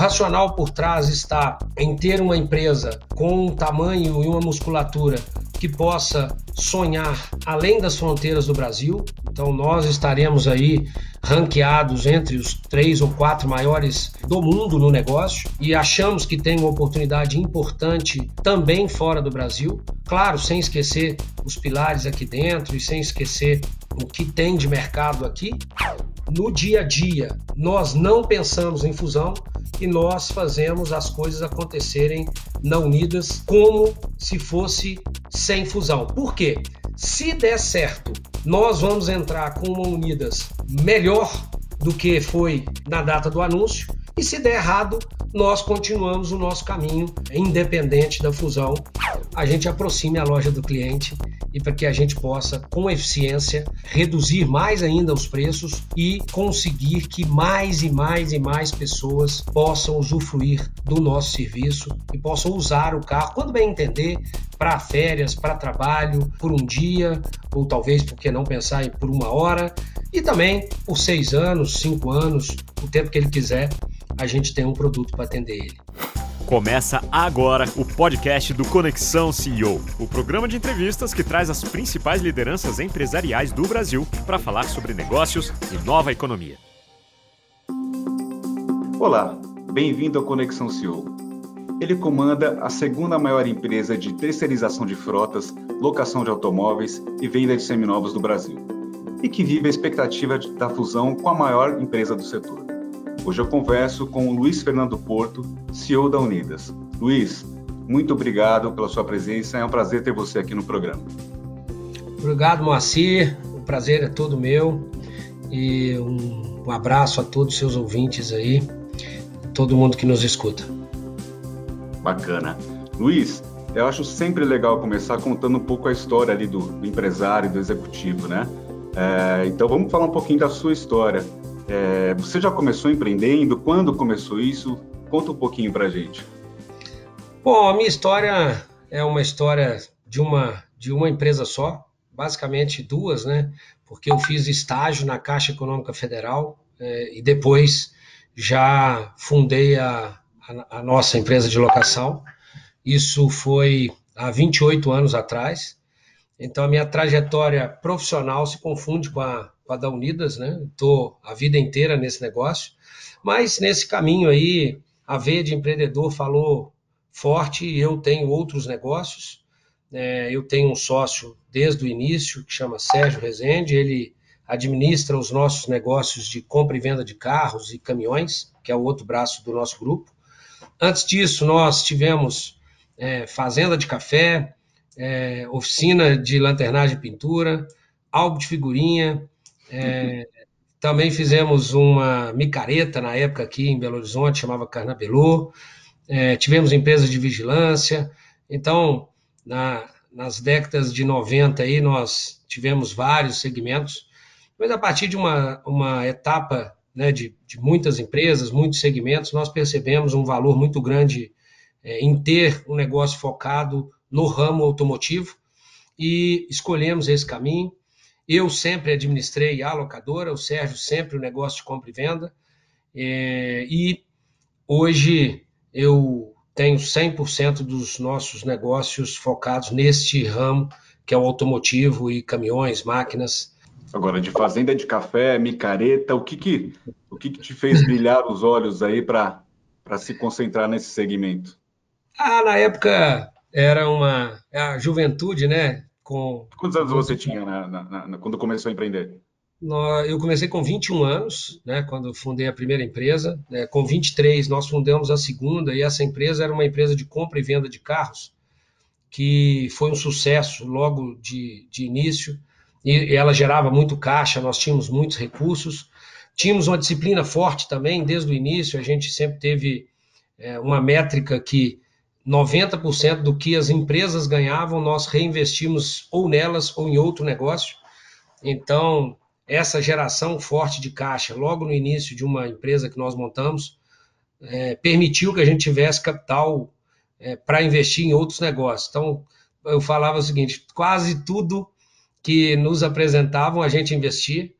racional por trás está em ter uma empresa com um tamanho e uma musculatura que possa sonhar além das fronteiras do Brasil. Então, nós estaremos aí ranqueados entre os três ou quatro maiores do mundo no negócio e achamos que tem uma oportunidade importante também fora do Brasil. Claro, sem esquecer os pilares aqui dentro e sem esquecer o que tem de mercado aqui. No dia a dia, nós não pensamos em fusão, e nós fazemos as coisas acontecerem na Unidas como se fosse sem fusão. Por quê? Se der certo, nós vamos entrar com uma Unidas melhor do que foi na data do anúncio, e se der errado, nós continuamos o nosso caminho independente da fusão. A gente aproxime a loja do cliente e para que a gente possa, com eficiência, reduzir mais ainda os preços e conseguir que mais e mais e mais pessoas possam usufruir do nosso serviço e possam usar o carro quando bem entender para férias, para trabalho, por um dia ou talvez porque não pensar em por uma hora e também por seis anos, cinco anos, o tempo que ele quiser a gente tem um produto para atender ele. Começa agora o podcast do Conexão CEO, o programa de entrevistas que traz as principais lideranças empresariais do Brasil para falar sobre negócios e nova economia. Olá, bem-vindo ao Conexão CEO. Ele comanda a segunda maior empresa de terceirização de frotas, locação de automóveis e venda de seminovos do Brasil, e que vive a expectativa da fusão com a maior empresa do setor. Hoje eu converso com o Luiz Fernando Porto, CEO da Unidas. Luiz, muito obrigado pela sua presença, é um prazer ter você aqui no programa. Obrigado, Moacir, o prazer é todo meu e um, um abraço a todos os seus ouvintes aí, todo mundo que nos escuta. Bacana. Luiz, eu acho sempre legal começar contando um pouco a história ali do, do empresário, do executivo, né? É, então vamos falar um pouquinho da sua história. É, você já começou empreendendo? Quando começou isso? Conta um pouquinho para gente. Bom, a minha história é uma história de uma de uma empresa só, basicamente duas, né? Porque eu fiz estágio na Caixa Econômica Federal é, e depois já fundei a, a, a nossa empresa de locação. Isso foi há 28 anos atrás. Então a minha trajetória profissional se confunde com a com a da Unidas, né? Estou a vida inteira nesse negócio, mas nesse caminho aí, a veia de empreendedor falou forte e eu tenho outros negócios. É, eu tenho um sócio desde o início que chama Sérgio Rezende, ele administra os nossos negócios de compra e venda de carros e caminhões, que é o outro braço do nosso grupo. Antes disso, nós tivemos é, fazenda de café, é, oficina de lanternagem e pintura, álbum de figurinha, é, também fizemos uma micareta na época aqui em Belo Horizonte, chamava Carnabelô. É, tivemos empresas de vigilância. Então, na, nas décadas de 90 aí, nós tivemos vários segmentos, mas a partir de uma, uma etapa né, de, de muitas empresas, muitos segmentos, nós percebemos um valor muito grande é, em ter um negócio focado no ramo automotivo e escolhemos esse caminho. Eu sempre administrei a locadora, o Sérgio sempre o negócio de compra e venda. É, e hoje eu tenho 100% dos nossos negócios focados neste ramo, que é o automotivo e caminhões, máquinas. Agora, de fazenda de café, micareta, o que que, o que, que te fez brilhar os olhos aí para se concentrar nesse segmento? Ah, na época era uma é a juventude, né? com. Quantos anos você tinha na, na, na, quando começou a empreender? Eu comecei com 21 anos, né, quando fundei a primeira empresa. Né, com 23, nós fundamos a segunda, e essa empresa era uma empresa de compra e venda de carros, que foi um sucesso logo de, de início, e ela gerava muito caixa, nós tínhamos muitos recursos. Tínhamos uma disciplina forte também, desde o início, a gente sempre teve é, uma métrica que 90% do que as empresas ganhavam, nós reinvestimos ou nelas ou em outro negócio. Então, essa geração forte de caixa, logo no início de uma empresa que nós montamos, é, permitiu que a gente tivesse capital é, para investir em outros negócios. Então, eu falava o seguinte: quase tudo que nos apresentavam a gente investia.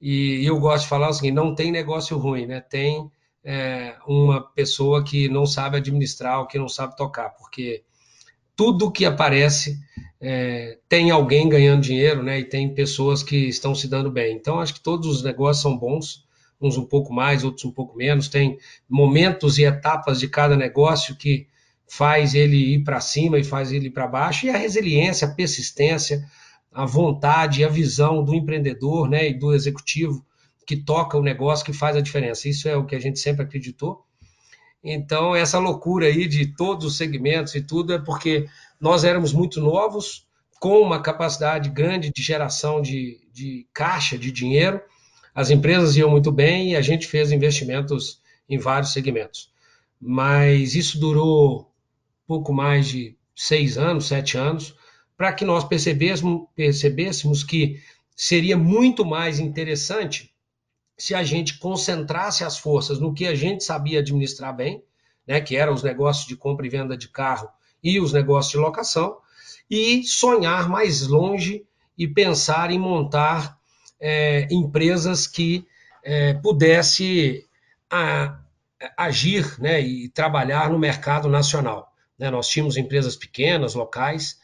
E eu gosto de falar o seguinte: não tem negócio ruim, né? Tem é, uma pessoa que não sabe administrar ou que não sabe tocar, porque tudo que aparece é, tem alguém ganhando dinheiro, né? E tem pessoas que estão se dando bem. Então, acho que todos os negócios são bons, uns um pouco mais, outros um pouco menos. Tem momentos e etapas de cada negócio que faz ele ir para cima e faz ele ir para baixo. E a resiliência, a persistência, a vontade a visão do empreendedor, né? E do executivo que toca o negócio que faz a diferença. Isso é o que a gente sempre acreditou. Então, essa loucura aí de todos os segmentos e tudo é porque nós éramos muito novos, com uma capacidade grande de geração de, de caixa, de dinheiro. As empresas iam muito bem e a gente fez investimentos em vários segmentos. Mas isso durou pouco mais de seis anos, sete anos, para que nós percebêssemos, percebêssemos que seria muito mais interessante se a gente concentrasse as forças no que a gente sabia administrar bem, né, que eram os negócios de compra e venda de carro e os negócios de locação, e sonhar mais longe e pensar em montar é, empresas que é, pudesse a, agir né, e trabalhar no mercado nacional. Né? Nós tínhamos empresas pequenas, locais,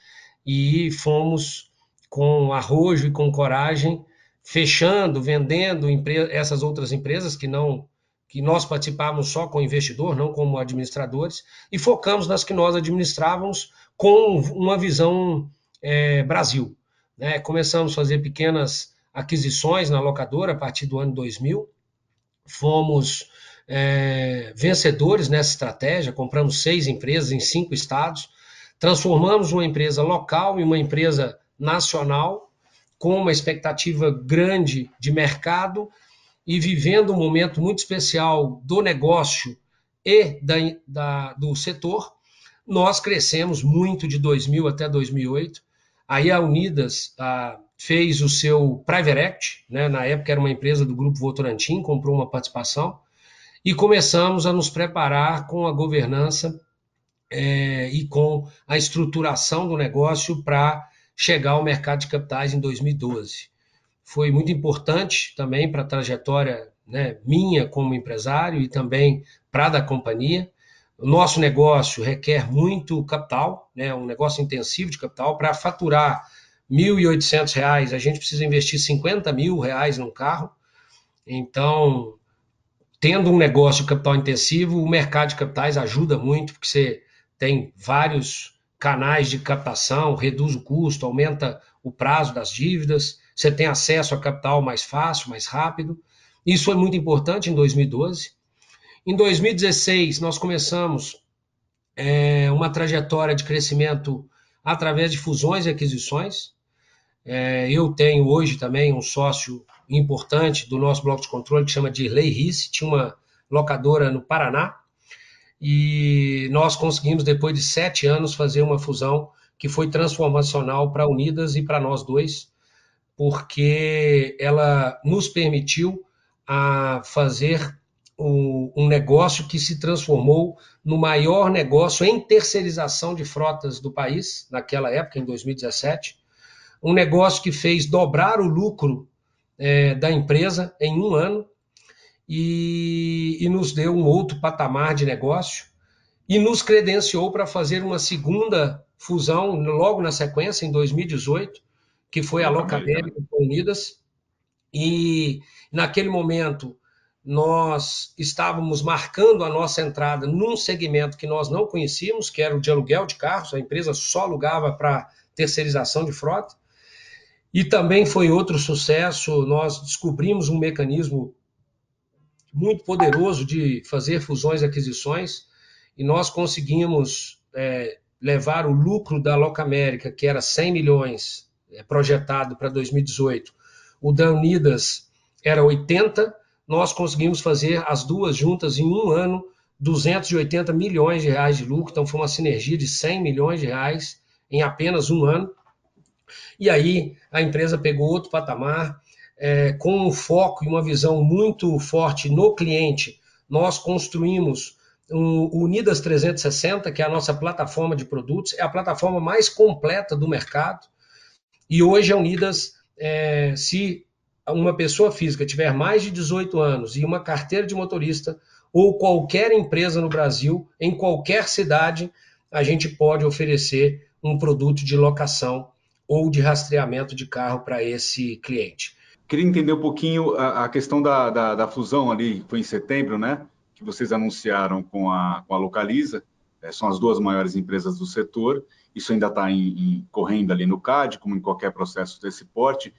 e fomos com arrojo e com coragem fechando, vendendo essas outras empresas que não que nós participávamos só com investidor, não como administradores, e focamos nas que nós administrávamos com uma visão é, Brasil. Né? Começamos a fazer pequenas aquisições na locadora a partir do ano 2000, fomos é, vencedores nessa estratégia, compramos seis empresas em cinco estados, transformamos uma empresa local em uma empresa nacional, com uma expectativa grande de mercado e vivendo um momento muito especial do negócio e da, da, do setor, nós crescemos muito de 2000 até 2008. Aí a Unidas a, fez o seu Private Act, né? na época era uma empresa do Grupo Votorantim, comprou uma participação, e começamos a nos preparar com a governança é, e com a estruturação do negócio para chegar ao mercado de capitais em 2012. Foi muito importante também para a trajetória né, minha como empresário e também para a da companhia. O nosso negócio requer muito capital, né, um negócio intensivo de capital. Para faturar R$ 1.800, a gente precisa investir 50 mil reais num carro. Então, tendo um negócio capital intensivo, o mercado de capitais ajuda muito, porque você tem vários canais de captação, reduz o custo, aumenta o prazo das dívidas, você tem acesso a capital mais fácil, mais rápido. Isso foi muito importante em 2012. Em 2016, nós começamos é, uma trajetória de crescimento através de fusões e aquisições. É, eu tenho hoje também um sócio importante do nosso bloco de controle que chama de Lei Risse, tinha uma locadora no Paraná, e nós conseguimos, depois de sete anos, fazer uma fusão que foi transformacional para Unidas e para nós dois, porque ela nos permitiu a fazer um negócio que se transformou no maior negócio em terceirização de frotas do país, naquela época, em 2017. Um negócio que fez dobrar o lucro é, da empresa em um ano, e, e nos deu um outro patamar de negócio e nos credenciou para fazer uma segunda fusão logo na sequência, em 2018, que foi a Locamérica Unidas. E naquele momento nós estávamos marcando a nossa entrada num segmento que nós não conhecíamos, que era o de aluguel de carros, a empresa só alugava para terceirização de frota. E também foi outro sucesso, nós descobrimos um mecanismo muito poderoso de fazer fusões e aquisições, e nós conseguimos é, levar o lucro da Loca América, que era 100 milhões é, projetado para 2018, o da Unidas era 80, nós conseguimos fazer as duas juntas em um ano 280 milhões de reais de lucro, então foi uma sinergia de 100 milhões de reais em apenas um ano. E aí a empresa pegou outro patamar, é, com um foco e uma visão muito forte no cliente, nós construímos o Unidas 360, que é a nossa plataforma de produtos, é a plataforma mais completa do mercado. E hoje a Unidas, é, se uma pessoa física tiver mais de 18 anos e uma carteira de motorista, ou qualquer empresa no Brasil, em qualquer cidade, a gente pode oferecer um produto de locação ou de rastreamento de carro para esse cliente. Queria entender um pouquinho a, a questão da, da, da, fusão ali, foi em setembro, né? Que vocês anunciaram com a, com a Localiza, é, são as duas maiores empresas do setor, isso ainda está correndo ali no CAD, como em qualquer processo desse porte.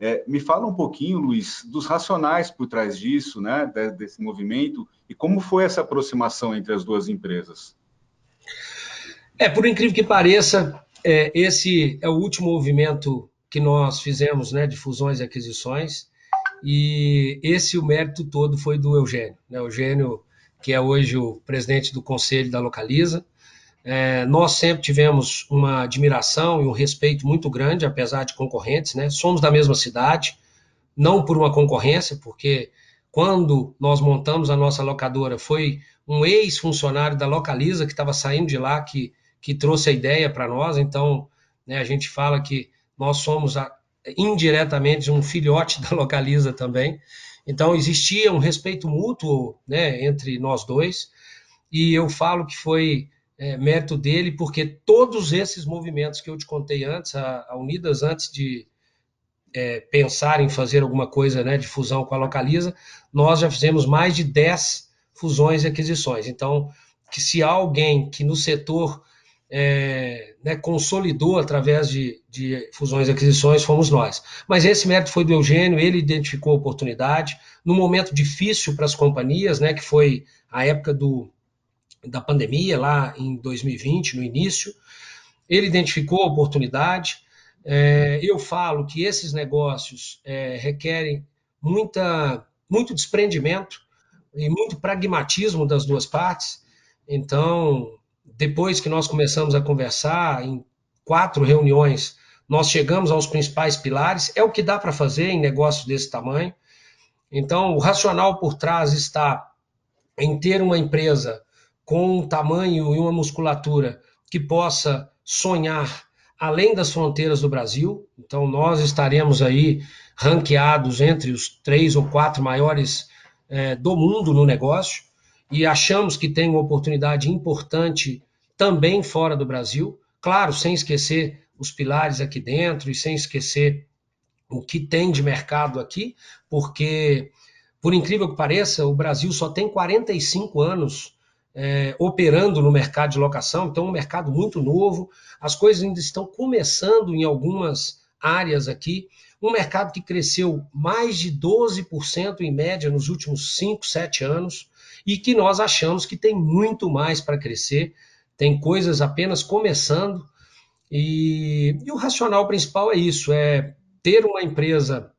É, me fala um pouquinho, Luiz, dos racionais por trás disso, né, desse movimento, e como foi essa aproximação entre as duas empresas? É, por incrível que pareça, é, esse é o último movimento que nós fizemos né, de fusões e aquisições, e esse o mérito todo foi do Eugênio. Né? Eugênio, que é hoje o presidente do conselho da Localiza, é, nós sempre tivemos uma admiração e um respeito muito grande, apesar de concorrentes, né? Somos da mesma cidade, não por uma concorrência, porque quando nós montamos a nossa locadora, foi um ex-funcionário da Localiza que estava saindo de lá que, que trouxe a ideia para nós. Então, né, a gente fala que nós somos a, indiretamente um filhote da Localiza também. Então, existia um respeito mútuo né, entre nós dois. E eu falo que foi é, mérito dele, porque todos esses movimentos que eu te contei antes, a, a Unidas, antes de é, pensar em fazer alguma coisa né, de fusão com a Localiza, nós já fizemos mais de 10 fusões e aquisições. Então, que se há alguém que no setor é, né, consolidou através de, de, fusões e aquisições, fomos nós. Mas esse mérito foi do Eugênio, ele identificou a oportunidade, num momento difícil para as companhias, né, que foi a época do, da pandemia, lá em 2020, no início. Ele identificou a oportunidade. É, eu falo que esses negócios é, requerem muita, muito desprendimento e muito pragmatismo das duas partes. Então, depois que nós começamos a conversar, em quatro reuniões, nós chegamos aos principais pilares. É o que dá para fazer em negócios desse tamanho. Então, o racional por trás está em ter uma empresa com um tamanho e uma musculatura que possa sonhar além das fronteiras do Brasil. Então, nós estaremos aí ranqueados entre os três ou quatro maiores é, do mundo no negócio e achamos que tem uma oportunidade importante também fora do Brasil. Claro, sem esquecer os pilares aqui dentro e sem esquecer o que tem de mercado aqui, porque, por incrível que pareça, o Brasil só tem 45 anos é, operando no mercado de locação, então um mercado muito novo, as coisas ainda estão começando em algumas áreas aqui, um mercado que cresceu mais de 12% em média nos últimos 5, 7 anos, e que nós achamos que tem muito mais para crescer, tem coisas apenas começando, e, e, o racional principal é isso, é ter uma empresa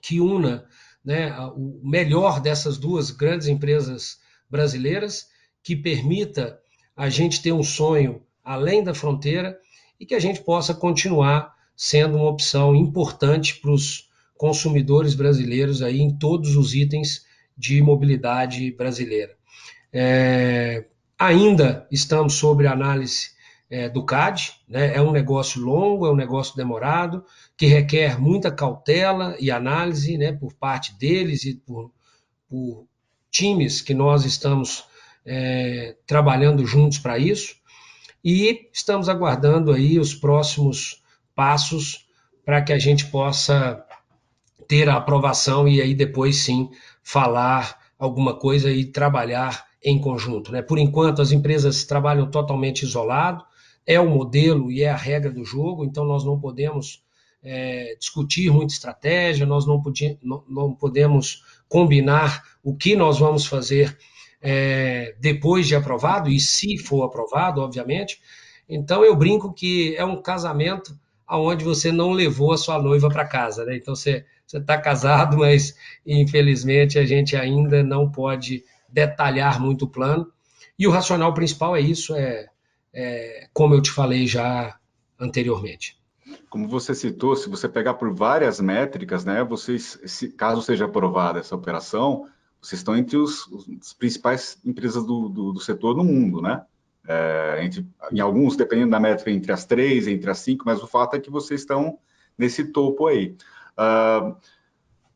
que una né, o melhor dessas duas grandes empresas brasileiras que permita a gente ter um sonho além da fronteira e que a gente possa continuar sendo uma opção importante para os consumidores brasileiros aí em todos os itens de mobilidade brasileira. É, ainda estamos sobre análise é, do CAD, né? é um negócio longo, é um negócio demorado, que requer muita cautela e análise né, por parte deles e por, por times que nós estamos é, trabalhando juntos para isso e estamos aguardando aí os próximos passos para que a gente possa ter a aprovação e aí depois sim falar alguma coisa e trabalhar em conjunto. Né? Por enquanto, as empresas trabalham totalmente isolado, é o modelo e é a regra do jogo, então nós não podemos é, discutir muita estratégia, nós não, podia, não, não podemos combinar o que nós vamos fazer é, depois de aprovado, e se for aprovado, obviamente. Então eu brinco que é um casamento onde você não levou a sua noiva para casa, né? Então você está casado, mas infelizmente a gente ainda não pode detalhar muito o plano. E o racional principal é isso, é, é como eu te falei já anteriormente. Como você citou, se você pegar por várias métricas, né, vocês, se, caso seja aprovada essa operação, vocês estão entre os, os principais empresas do, do, do, setor no mundo, né? É, entre, em alguns, dependendo da métrica, entre as três, entre as cinco, mas o fato é que vocês estão nesse topo aí. Uh,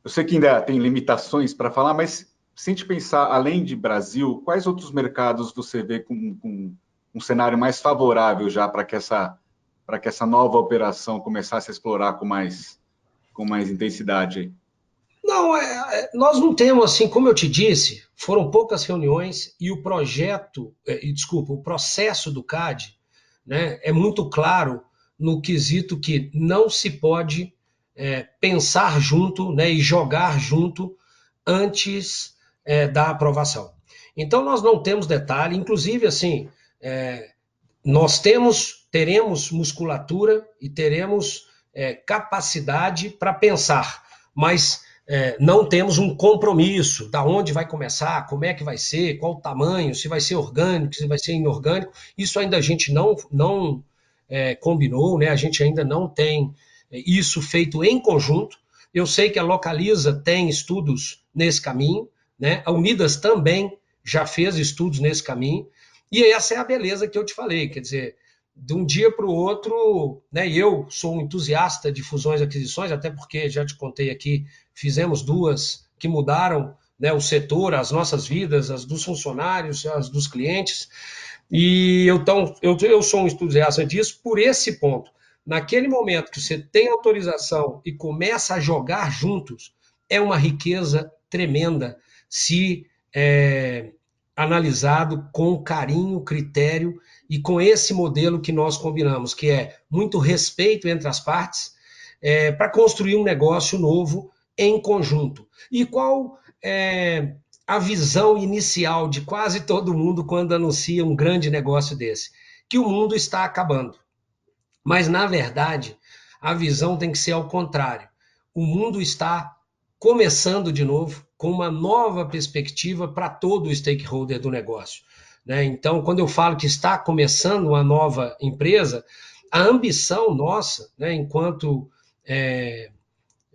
eu sei que ainda tem limitações para falar, mas se a gente pensar além de Brasil, quais outros mercados você vê com, com um cenário mais favorável já para que essa para que essa nova operação começasse a explorar com mais com mais intensidade? Não, é, é, nós não temos assim, como eu te disse, foram poucas reuniões e o projeto, é, desculpa, o processo do CAD, né, é muito claro no quesito que não se pode é, pensar junto, né, e jogar junto antes é, da aprovação. Então nós não temos detalhe, inclusive assim, é, nós temos, teremos musculatura e teremos capacidade para pensar, mas é, não temos um compromisso da onde vai começar, como é que vai ser, qual o tamanho, se vai ser orgânico, se vai ser inorgânico. Isso ainda a gente não, não é, combinou, né? a gente ainda não tem é, isso feito em conjunto. Eu sei que a Localiza tem estudos nesse caminho, né? A Unidas também já fez estudos nesse caminho, e essa é a beleza que eu te falei, quer dizer, de um dia para o outro, né? Eu sou um entusiasta de fusões e aquisições, até porque já te contei aqui, fizemos duas que mudaram né, o setor, as nossas vidas, as dos funcionários, as dos clientes. E eu, então, eu, eu sou um entusiasta disso por esse ponto. Naquele momento que você tem autorização e começa a jogar juntos, é uma riqueza tremenda se é, analisado com carinho, critério e com esse modelo que nós combinamos, que é muito respeito entre as partes, é, para construir um negócio novo em conjunto. E qual é a visão inicial de quase todo mundo quando anuncia um grande negócio desse? Que o mundo está acabando. Mas, na verdade, a visão tem que ser ao contrário. O mundo está começando de novo, com uma nova perspectiva para todo o stakeholder do negócio. Né? Então, quando eu falo que está começando uma nova empresa, a ambição nossa, né, enquanto é,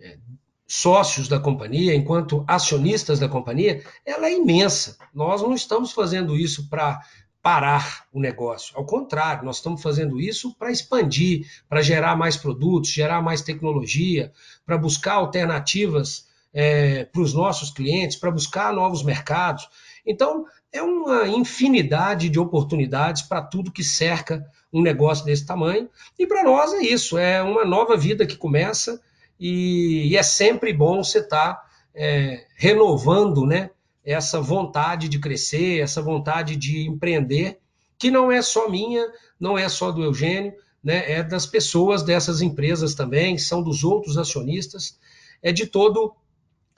é, sócios da companhia, enquanto acionistas da companhia, ela é imensa. Nós não estamos fazendo isso para parar o negócio. Ao contrário, nós estamos fazendo isso para expandir, para gerar mais produtos, gerar mais tecnologia, para buscar alternativas é, para os nossos clientes, para buscar novos mercados. Então, é uma infinidade de oportunidades para tudo que cerca um negócio desse tamanho. E para nós é isso, é uma nova vida que começa e, e é sempre bom você estar tá, é, renovando né, essa vontade de crescer, essa vontade de empreender, que não é só minha, não é só do Eugênio, né, é das pessoas dessas empresas também, são dos outros acionistas, é de todo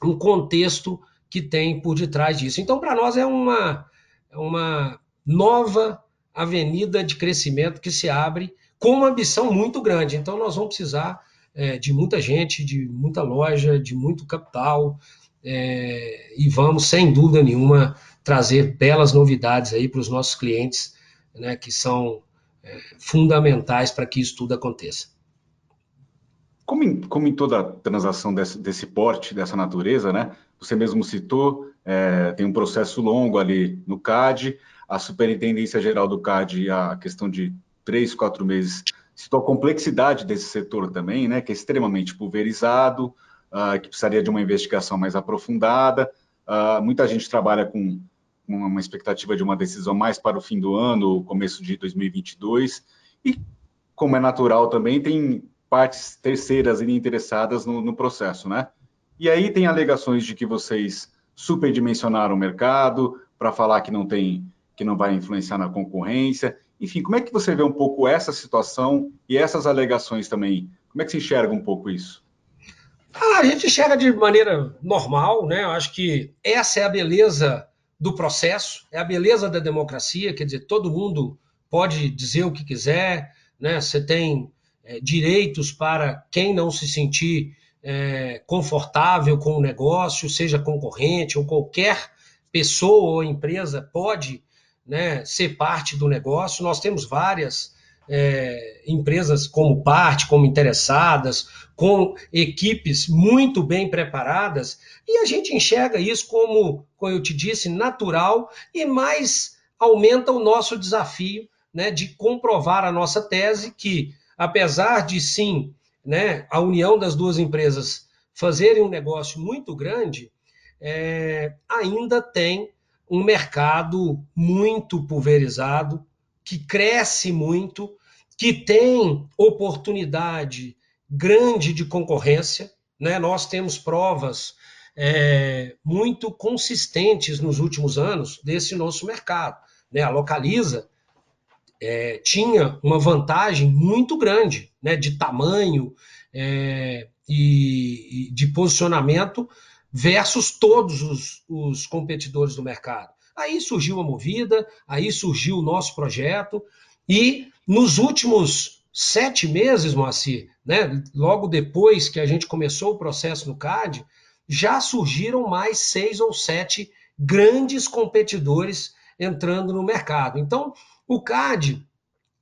um contexto que tem por detrás disso. Então, para nós é uma, uma nova avenida de crescimento que se abre com uma ambição muito grande. Então, nós vamos precisar é, de muita gente, de muita loja, de muito capital, é, e vamos, sem dúvida nenhuma, trazer belas novidades aí para os nossos clientes, né, que são é, fundamentais para que isso tudo aconteça. Como em, como em toda transação desse, desse, porte, dessa natureza, né? Você mesmo citou, é, tem um processo longo ali no CAD, a Superintendência Geral do CAD, a questão de três, quatro meses, citou a complexidade desse setor também, né? Que é extremamente pulverizado, uh, que precisaria de uma investigação mais aprofundada. Uh, muita gente trabalha com uma expectativa de uma decisão mais para o fim do ano, começo de 2022, e como é natural também, tem partes terceiras e interessadas no, no processo, né? E aí tem alegações de que vocês superdimensionaram o mercado para falar que não tem, que não vai influenciar na concorrência. Enfim, como é que você vê um pouco essa situação e essas alegações também? Como é que se enxerga um pouco isso? Ah, a gente enxerga de maneira normal, né? Eu acho que essa é a beleza do processo, é a beleza da democracia, quer dizer, todo mundo pode dizer o que quiser, né? Você tem é, direitos para quem não se sentir é, confortável com o negócio, seja concorrente ou qualquer pessoa ou empresa pode né, ser parte do negócio. Nós temos várias é, empresas como parte, como interessadas, com equipes muito bem preparadas, e a gente enxerga isso como, como eu te disse, natural e mais aumenta o nosso desafio né, de comprovar a nossa tese que apesar de sim, né, a união das duas empresas fazerem um negócio muito grande, é, ainda tem um mercado muito pulverizado, que cresce muito, que tem oportunidade grande de concorrência. Né? Nós temos provas é, muito consistentes nos últimos anos desse nosso mercado. Né? A Localiza é, tinha uma vantagem muito grande né? de tamanho é, e, e de posicionamento versus todos os, os competidores do mercado. Aí surgiu a Movida, aí surgiu o nosso projeto, e nos últimos sete meses, Moacir, né, logo depois que a gente começou o processo no CAD, já surgiram mais seis ou sete grandes competidores entrando no mercado. Então, o CAD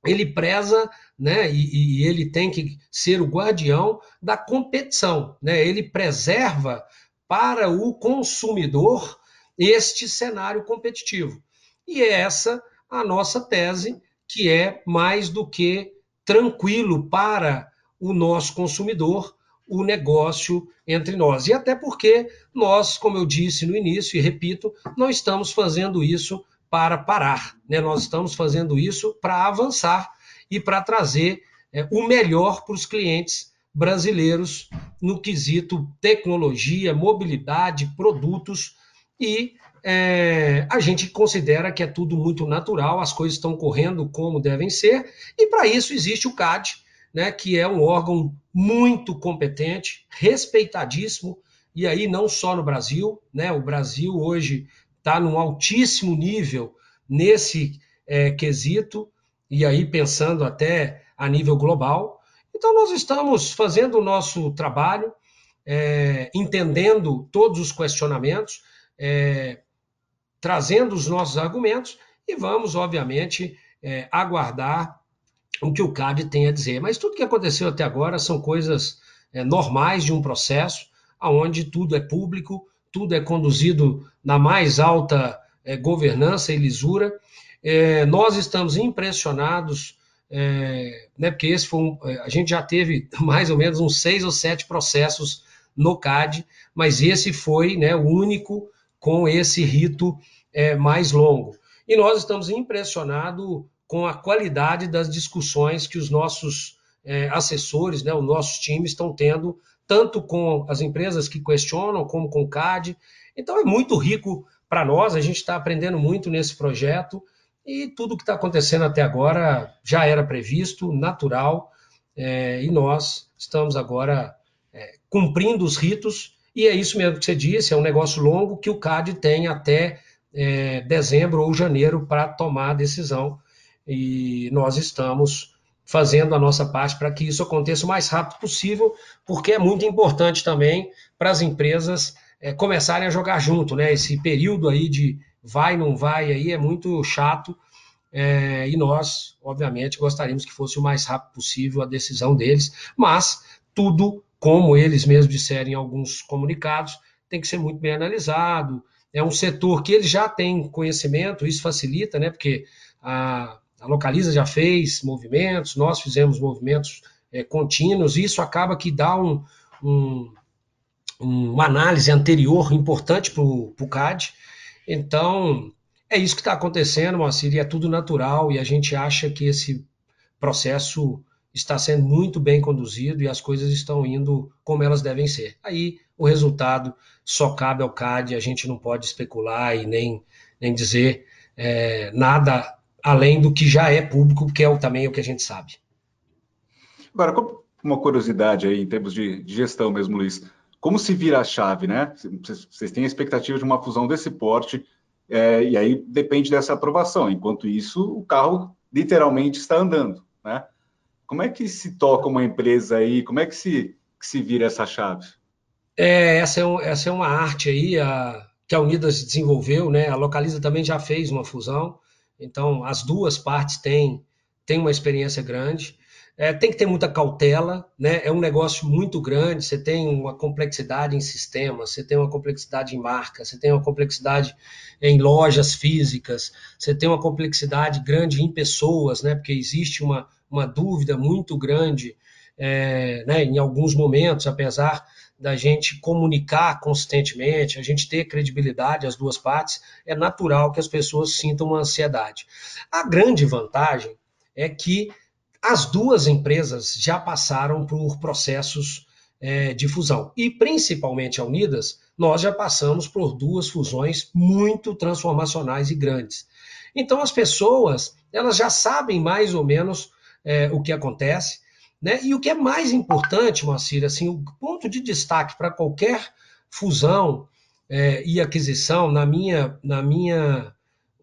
ele preza, né, e, e, ele tem que ser o guardião da competição, né? Ele preserva para o consumidor este cenário competitivo. E é essa a nossa tese, que é mais do que tranquilo para o nosso consumidor o negócio entre nós. E até porque nós, como eu disse no início e repito, não estamos fazendo isso para parar, né? nós estamos fazendo isso para avançar e para trazer é, o melhor para os clientes brasileiros no quesito tecnologia, mobilidade, produtos e é, a gente considera que é tudo muito natural, as coisas estão correndo como devem ser, e para isso existe o CAD, né, que é um órgão muito competente, respeitadíssimo, e aí não só no Brasil, né, o Brasil hoje está num altíssimo nível nesse é, quesito, e aí pensando até a nível global, então, nós estamos fazendo o nosso trabalho, é, entendendo todos os questionamentos, é, trazendo os nossos argumentos e vamos, obviamente, é, aguardar o que o CAD tem a dizer. Mas tudo que aconteceu até agora são coisas é, normais de um processo, onde tudo é público, tudo é conduzido na mais alta é, governança e lisura. É, nós estamos impressionados é, né, porque esse foi um, a gente já teve mais ou menos uns seis ou sete processos no CAD, mas esse foi né, o único com esse rito é, mais longo. E nós estamos impressionados com a qualidade das discussões que os nossos assessores, né, os nossos times estão tendo, tanto com as empresas que questionam, como com o CAD. Então é muito rico para nós, a gente está aprendendo muito nesse projeto e tudo que está acontecendo até agora já era previsto, natural, é, e nós estamos agora é, cumprindo os ritos, e é isso mesmo que você disse: é um negócio longo que o CAD tem até é, dezembro ou janeiro para tomar a decisão, e nós estamos fazendo a nossa parte para que isso aconteça o mais rápido possível, porque é muito importante também para as empresas é, começarem a jogar junto, né? Esse período aí de vai, não vai, aí é muito chato. É, e nós, obviamente, gostaríamos que fosse o mais rápido possível a decisão deles, mas tudo, como eles mesmos disseram em alguns comunicados, tem que ser muito bem analisado. É um setor que eles já têm conhecimento, isso facilita, né? Porque a, a Localiza já fez movimentos, nós fizemos movimentos é, contínuos, e isso acaba que dá um, um, uma análise anterior importante para o CAD, então, é isso que está acontecendo, Moacir, e é tudo natural, e a gente acha que esse processo está sendo muito bem conduzido e as coisas estão indo como elas devem ser. Aí o resultado só cabe ao CAD, a gente não pode especular e nem, nem dizer é, nada além do que já é público, que é o, também o que a gente sabe. Agora, uma curiosidade aí em termos de, de gestão mesmo, Luiz como se vira a chave, né? Vocês têm a expectativa de uma fusão desse porte, é, e aí depende dessa aprovação. Enquanto isso, o carro literalmente está andando, né? Como é que se toca uma empresa aí? Como é que se, que se vira essa chave? É, essa, é, essa é uma arte aí a, que a Unidas desenvolveu, né? A Localiza também já fez uma fusão, então as duas partes têm, têm uma experiência grande. É, tem que ter muita cautela, né? É um negócio muito grande, você tem uma complexidade em sistemas, você tem uma complexidade em marca, você tem uma complexidade em lojas físicas, você tem uma complexidade grande em pessoas, né? Porque existe uma, uma dúvida muito grande é, né, em alguns momentos, apesar da gente comunicar consistentemente, a gente ter credibilidade as duas partes, é natural que as pessoas sintam uma ansiedade. A grande vantagem é que as duas empresas já passaram por processos é, de fusão. E principalmente a Unidas, nós já passamos por duas fusões muito transformacionais e grandes. Então as pessoas elas já sabem mais ou menos é, o que acontece, né? E o que é mais importante, Moacir, assim, o ponto de destaque para qualquer fusão é, e aquisição, na minha, na minha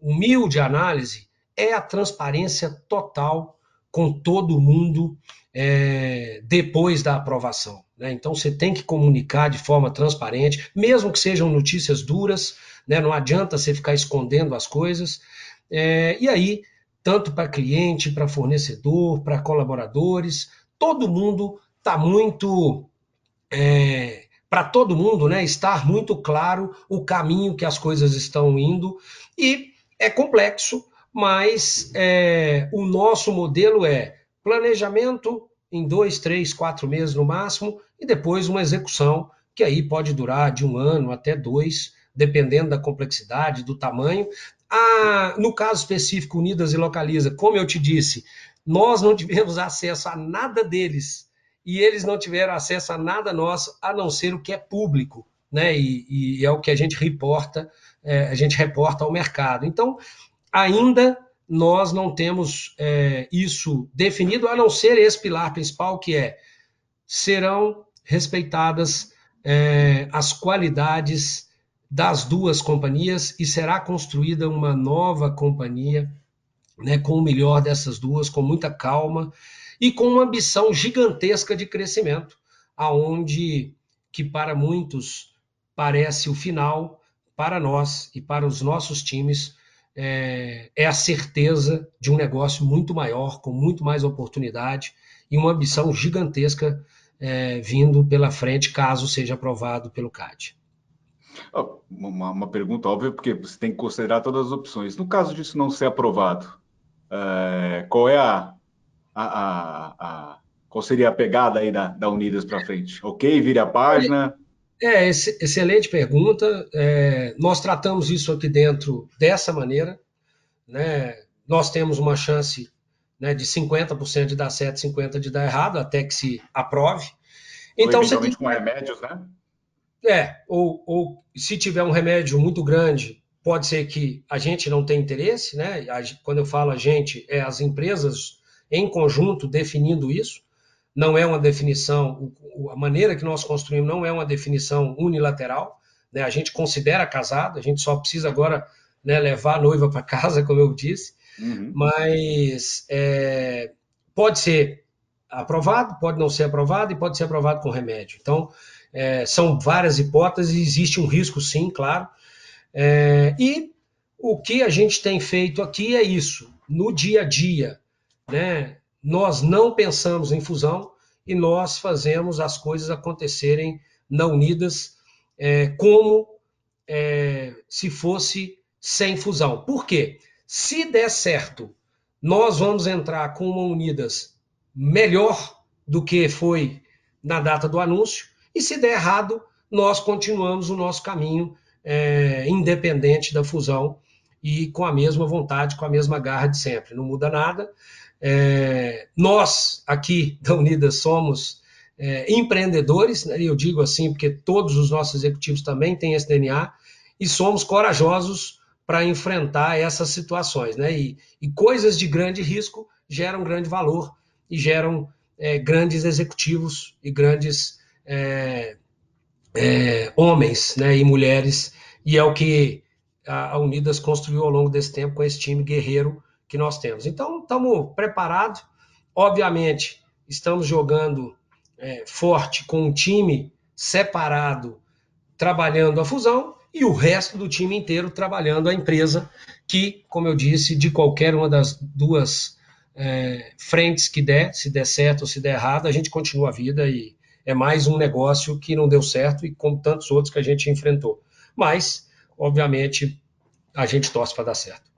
humilde análise, é a transparência total com todo mundo é, depois da aprovação. Né? Então você tem que comunicar de forma transparente, mesmo que sejam notícias duras, né? não adianta você ficar escondendo as coisas. É, e aí, tanto para cliente, para fornecedor, para colaboradores, todo mundo está muito. É, para todo mundo, né, estar muito claro o caminho que as coisas estão indo e é complexo, mas é, o nosso modelo é planejamento em dois, três, quatro meses no máximo e depois uma execução que aí pode durar de um ano até dois, dependendo da complexidade, do tamanho. Ah, no caso específico, Unidas e Localiza, como eu te disse, nós não tivemos acesso a nada deles e eles não tiveram acesso a nada nosso, a não ser o que é público, né? E, e é o que a gente reporta, é, a gente reporta ao mercado. Então, ainda nós não temos é, isso definido, a não ser esse pilar principal, que é serão respeitadas é, as qualidades das duas companhias e será construída uma nova companhia né, com o melhor dessas duas, com muita calma e com uma ambição gigantesca de crescimento, aonde que para muitos parece o final, para nós e para os nossos times é, é a certeza de um negócio muito maior, com muito mais oportunidade e uma ambição gigantesca é, vindo pela frente, caso seja aprovado pelo CAD. Uma, uma, pergunta óbvia, porque você tem que considerar todas as opções. No caso disso não ser aprovado, é, qual é a, a, a, qual seria a pegada aí da, da Unidas para frente? Ok, vire a página. É, excelente pergunta. É, nós tratamos isso aqui dentro dessa maneira. Né? Nós temos uma chance né, de 50% de dar certo, 50% de dar errado, até que se aprove. Então, eventualmente tem... com remédios, né? É, ou, ou se tiver um remédio muito grande, Pode ser que a gente não tenha interesse, né? Quando eu falo a gente, é as empresas em conjunto definindo isso. Não é uma definição, a maneira que nós construímos não é uma definição unilateral. Né? A gente considera casado, a gente só precisa agora né, levar a noiva para casa, como eu disse. Uhum. Mas é, pode ser aprovado, pode não ser aprovado e pode ser aprovado com remédio. Então, é, são várias hipóteses, existe um risco, sim, claro, é, e o que a gente tem feito aqui é isso, no dia a dia, né? Nós não pensamos em fusão e nós fazemos as coisas acontecerem na Unidas é, como é, se fosse sem fusão. Por quê? Se der certo, nós vamos entrar com uma Unidas melhor do que foi na data do anúncio, e se der errado, nós continuamos o nosso caminho é, independente da fusão e com a mesma vontade, com a mesma garra de sempre. Não muda nada. É, nós, aqui da Unidas, somos é, empreendedores, né, eu digo assim porque todos os nossos executivos também têm esse DNA, e somos corajosos para enfrentar essas situações. Né? E, e, coisas de grande risco geram grande valor e geram é, grandes executivos e grandes é, homens né, e mulheres, e é o que a, Unidas construiu ao longo desse tempo com esse time guerreiro que nós temos. Então, estamos preparados. Obviamente, estamos jogando é, forte com um time separado, trabalhando a fusão, e o resto do time inteiro trabalhando a empresa, que, como eu disse, de qualquer uma das duas é, frentes que der, se der certo ou se der errado, a gente continua a vida e é mais um negócio que não deu certo e como tantos outros que a gente enfrentou. Mas, obviamente, a gente torce para dar certo.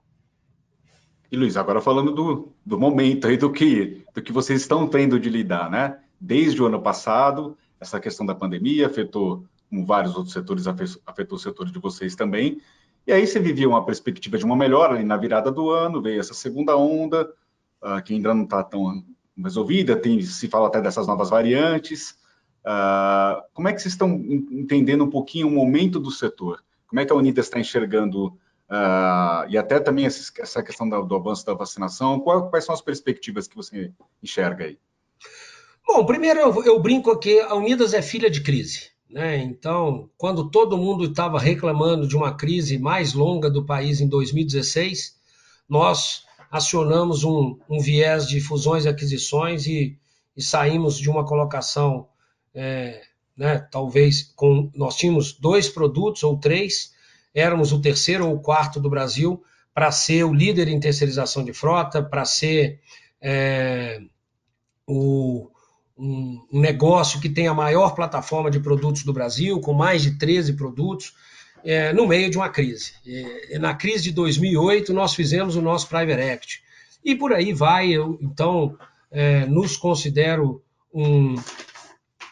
E Luiz, agora falando do, do momento aí, do que, do que vocês estão tendo de lidar, né? desde o ano passado. Essa questão da pandemia afetou, como vários outros setores, afetou o setor de vocês também. E aí você vivia uma perspectiva de uma melhora ali na virada do ano, veio essa segunda onda, uh, que ainda não está tão resolvida, tem, se fala até dessas novas variantes. Uh, como é que vocês estão entendendo um pouquinho o momento do setor? Como é que a Unidas está enxergando, uh, e até também essa questão do, do avanço da vacinação, qual, quais são as perspectivas que você enxerga aí? Bom, primeiro eu, eu brinco aqui, a Unidas é filha de crise. Né? Então, quando todo mundo estava reclamando de uma crise mais longa do país em 2016, nós acionamos um, um viés de fusões e aquisições e, e saímos de uma colocação, é, né, talvez com nós tínhamos dois produtos ou três, éramos o terceiro ou o quarto do Brasil para ser o líder em terceirização de frota, para ser é, o, um, negócio que tem a maior plataforma de produtos do Brasil, com mais de 13 produtos, é, no meio de uma crise. E, na crise de 2008, nós fizemos o nosso Private Equity. E por aí vai, eu, então, é, nos considero um,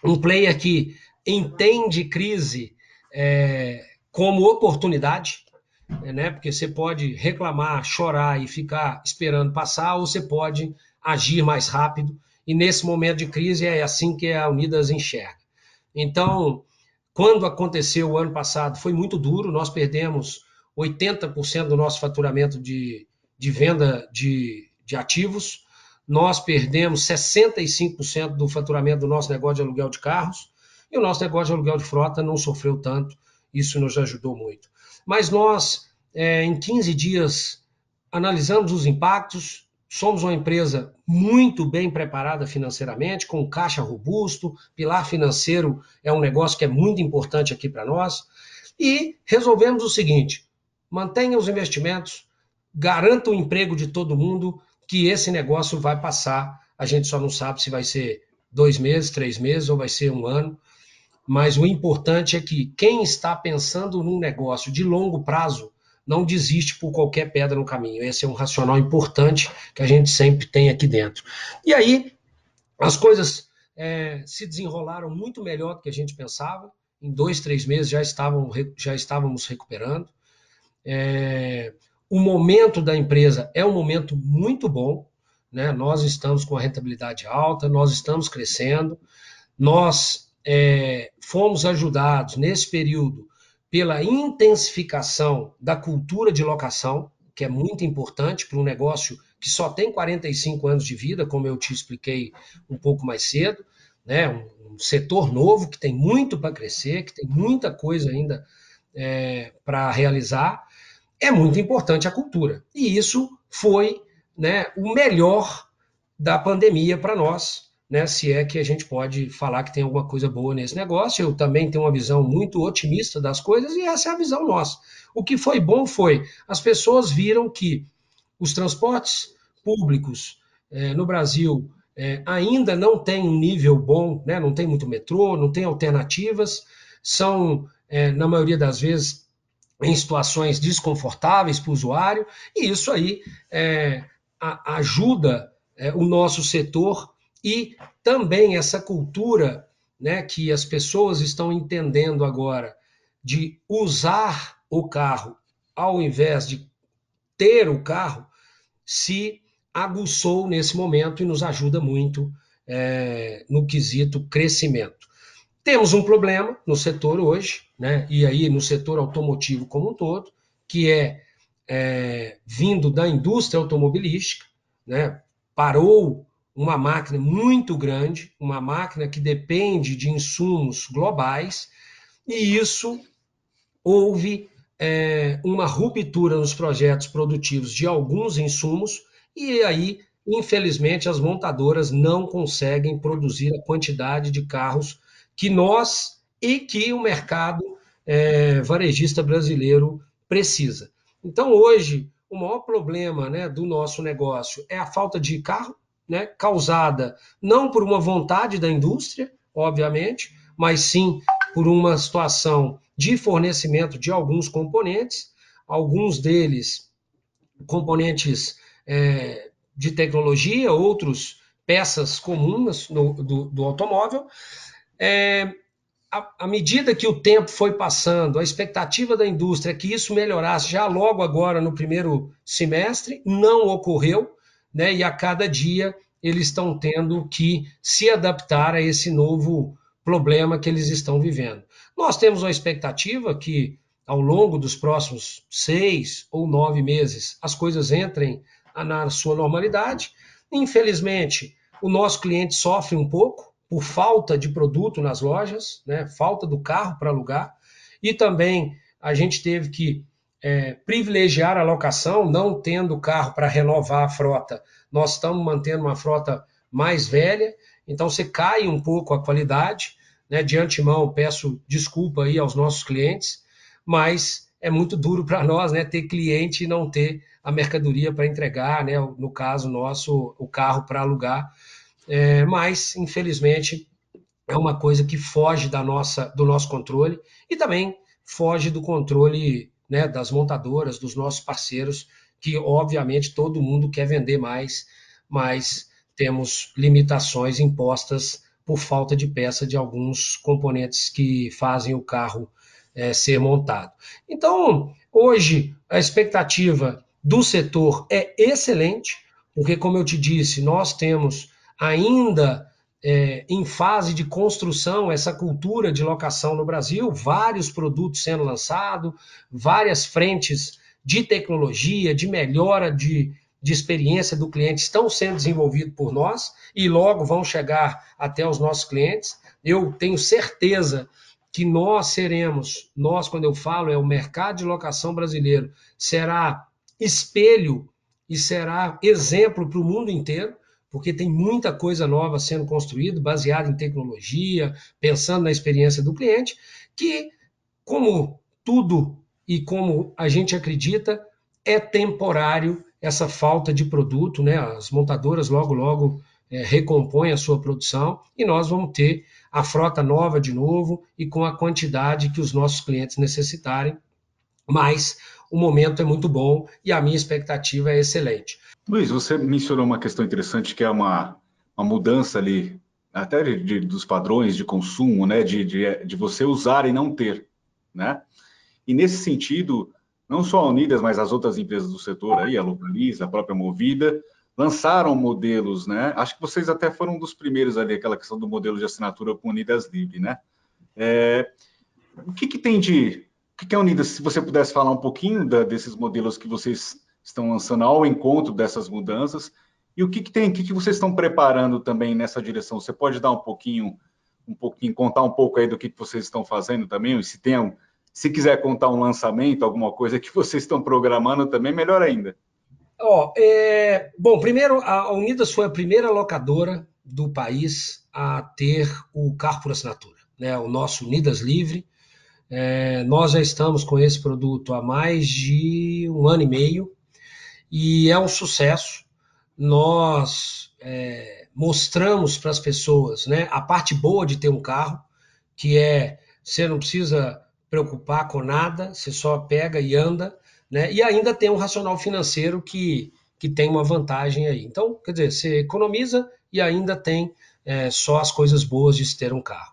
um player que entende crise é, como oportunidade, né? porque você pode reclamar, chorar e ficar esperando passar, ou você pode agir mais rápido e nesse momento de crise é assim que a Unidas enxerga. Então, quando aconteceu o ano passado, foi muito duro, nós perdemos 80% do nosso faturamento de, de venda de, de ativos, nós perdemos 65% do faturamento do nosso negócio de aluguel de carros, e o nosso negócio de aluguel de frota não sofreu tanto, isso nos ajudou muito. Mas nós, é, em 15 dias, analisamos os impactos, Somos uma empresa muito bem preparada financeiramente, com caixa robusto, pilar financeiro é um negócio que é muito importante aqui para nós. E resolvemos o seguinte: mantenha os investimentos, garanta o emprego de todo mundo, que esse negócio vai passar. A gente só não sabe se vai ser dois meses, três meses ou vai ser um ano. Mas o importante é que quem está pensando num negócio de longo prazo não desiste por qualquer pedra no caminho. Esse é um racional importante que a gente sempre tem aqui dentro. E aí, as coisas é, se desenrolaram muito melhor do que a gente pensava. Em dois, três meses já, estavam, já estávamos recuperando. É, o momento da empresa é um momento muito bom. Né? Nós estamos com a rentabilidade alta, nós estamos crescendo, nós é, fomos ajudados nesse período pela intensificação da cultura de locação, que é muito importante para um negócio que só tem 45 anos de vida, como eu te expliquei um pouco mais cedo, né? um, um setor novo que tem muito para crescer, que tem muita coisa ainda é, para realizar. É muito importante a cultura. E isso foi né, o melhor da pandemia para nós, né, se é que a gente pode falar que tem alguma coisa boa nesse negócio. Eu também tenho uma visão muito otimista das coisas e essa é a visão nossa. O que foi bom foi as pessoas viram que os transportes públicos é, no Brasil é, ainda não tem um nível bom, né, não tem muito metrô, não tem alternativas, são, é, na maioria das vezes, em situações desconfortáveis para o usuário, e isso aí é, ajuda é, o nosso setor e também essa cultura né, que as pessoas estão entendendo agora de usar o carro ao invés de ter o carro se aguçou nesse momento e nos ajuda muito é, no quesito crescimento. Temos um problema no setor hoje, né, e aí no setor automotivo como um todo, que é, é vindo da indústria automobilística, né, parou uma máquina muito grande, uma máquina que depende de insumos globais, e isso houve é, uma ruptura nos projetos produtivos de alguns insumos, e aí, infelizmente, as montadoras não conseguem produzir a quantidade de carros que nós e que o mercado é, varejista brasileiro precisa. Então, hoje, o maior problema né, do nosso negócio é a falta de carro, né, causada não por uma vontade da indústria, obviamente, mas sim por uma situação de fornecimento de alguns componentes, alguns deles componentes é, de tecnologia, outros peças comuns no, do, do, automóvel. É, à medida que o tempo foi passando, a expectativa da indústria é que isso melhorasse já logo agora no primeiro semestre, não ocorreu, né? E a cada dia eles estão tendo que se adaptar a esse novo problema que eles estão vivendo. Nós temos uma expectativa que ao longo dos próximos seis ou nove meses as coisas entrem na sua normalidade. Infelizmente, o nosso cliente sofre um pouco, por falta de produto nas lojas, né? falta do carro para alugar, e também a gente teve que é, privilegiar a locação, não tendo carro para renovar a frota, nós estamos mantendo uma frota mais velha, então você cai um pouco a qualidade, né? De antemão, peço desculpa aí aos nossos clientes, mas é muito duro para nós, né? Ter cliente e não ter a mercadoria para entregar, né? No caso nosso, o carro para alugar. É, mas, infelizmente, é uma coisa que foge da nossa, do nosso controle e também foge do controle né, das montadoras, dos nossos parceiros, que obviamente todo mundo quer vender mais, mas temos limitações impostas por falta de peça de alguns componentes que fazem o carro é, ser montado. Então, hoje, a expectativa do setor é excelente, porque, como eu te disse, nós temos ainda é, em fase de construção essa cultura de locação no Brasil, vários produtos sendo lançados, várias frentes de tecnologia, de melhora de, de experiência do cliente estão sendo desenvolvidos por nós e logo vão chegar até os nossos clientes. Eu tenho certeza que nós seremos, nós, quando eu falo, é o mercado de locação brasileiro, será espelho e será exemplo para o mundo inteiro porque tem muita coisa nova sendo construída, baseada em tecnologia, pensando na experiência do cliente, que, como tudo e como a gente acredita, é temporário essa falta de produto, né? As montadoras logo, logo é, recompõem a sua produção e nós vamos ter a frota nova de novo e com a quantidade que os nossos clientes necessitarem. Mas o momento é muito bom e a minha expectativa é excelente. Luiz, você mencionou uma questão interessante que é uma, uma mudança ali, até de, de, dos padrões de consumo, né? De, de, de você usar e não ter, né? E nesse sentido, não só a Unidas, mas as outras empresas do setor aí, a Localiza, a própria Movida, lançaram modelos, né? Acho que vocês até foram um dos primeiros ali, aquela questão do modelo de assinatura com Unidas Livre, né? É, o que, que tem de. Que, é Unidas? Se você pudesse falar um pouquinho da, desses modelos que vocês estão lançando ao encontro dessas mudanças. E o que, que tem, o que, que vocês estão preparando também nessa direção? Você pode dar um pouquinho, um pouquinho, contar um pouco aí do que, que vocês estão fazendo também, se tem se quiser contar um lançamento, alguma coisa que vocês estão programando também, melhor ainda. Oh, é, bom, primeiro, a Unidas foi a primeira locadora do país a ter o carro por assinatura, né? o nosso Unidas Livre. É, nós já estamos com esse produto há mais de um ano e meio, e é um sucesso. Nós é, mostramos para as pessoas né, a parte boa de ter um carro, que é você não precisa preocupar com nada, você só pega e anda, né? E ainda tem um racional financeiro que, que tem uma vantagem aí. Então, quer dizer, você economiza e ainda tem é, só as coisas boas de se ter um carro.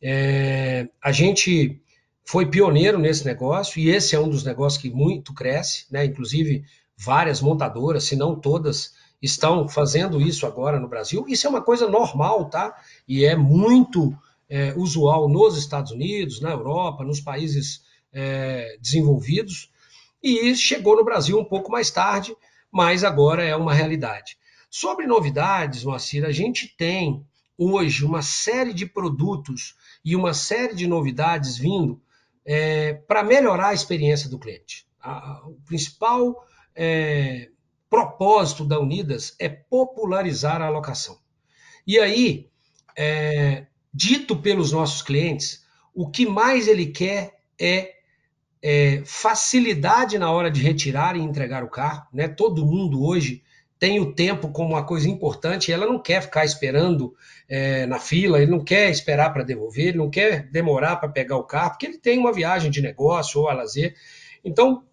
É, a gente foi pioneiro nesse negócio e esse é um dos negócios que muito cresce, né? Inclusive várias montadoras, se não todas, estão fazendo isso agora no Brasil. Isso é uma coisa normal, tá? E é muito é, usual nos Estados Unidos, na Europa, nos países é, desenvolvidos. E chegou no Brasil um pouco mais tarde, mas agora é uma realidade. Sobre novidades, Moacir, a gente tem hoje uma série de produtos e uma série de novidades vindo é, para melhorar a experiência do cliente. A, o principal é, propósito da Unidas é popularizar a alocação. E aí, é, dito pelos nossos clientes, o que mais ele quer é, é, facilidade na hora de retirar e entregar o carro. Né? Todo mundo hoje tem o tempo como uma coisa importante, ela não quer ficar esperando é, na fila, ele não quer esperar para devolver, ele não quer demorar para pegar o carro, porque ele tem uma viagem de negócio ou a lazer. Então,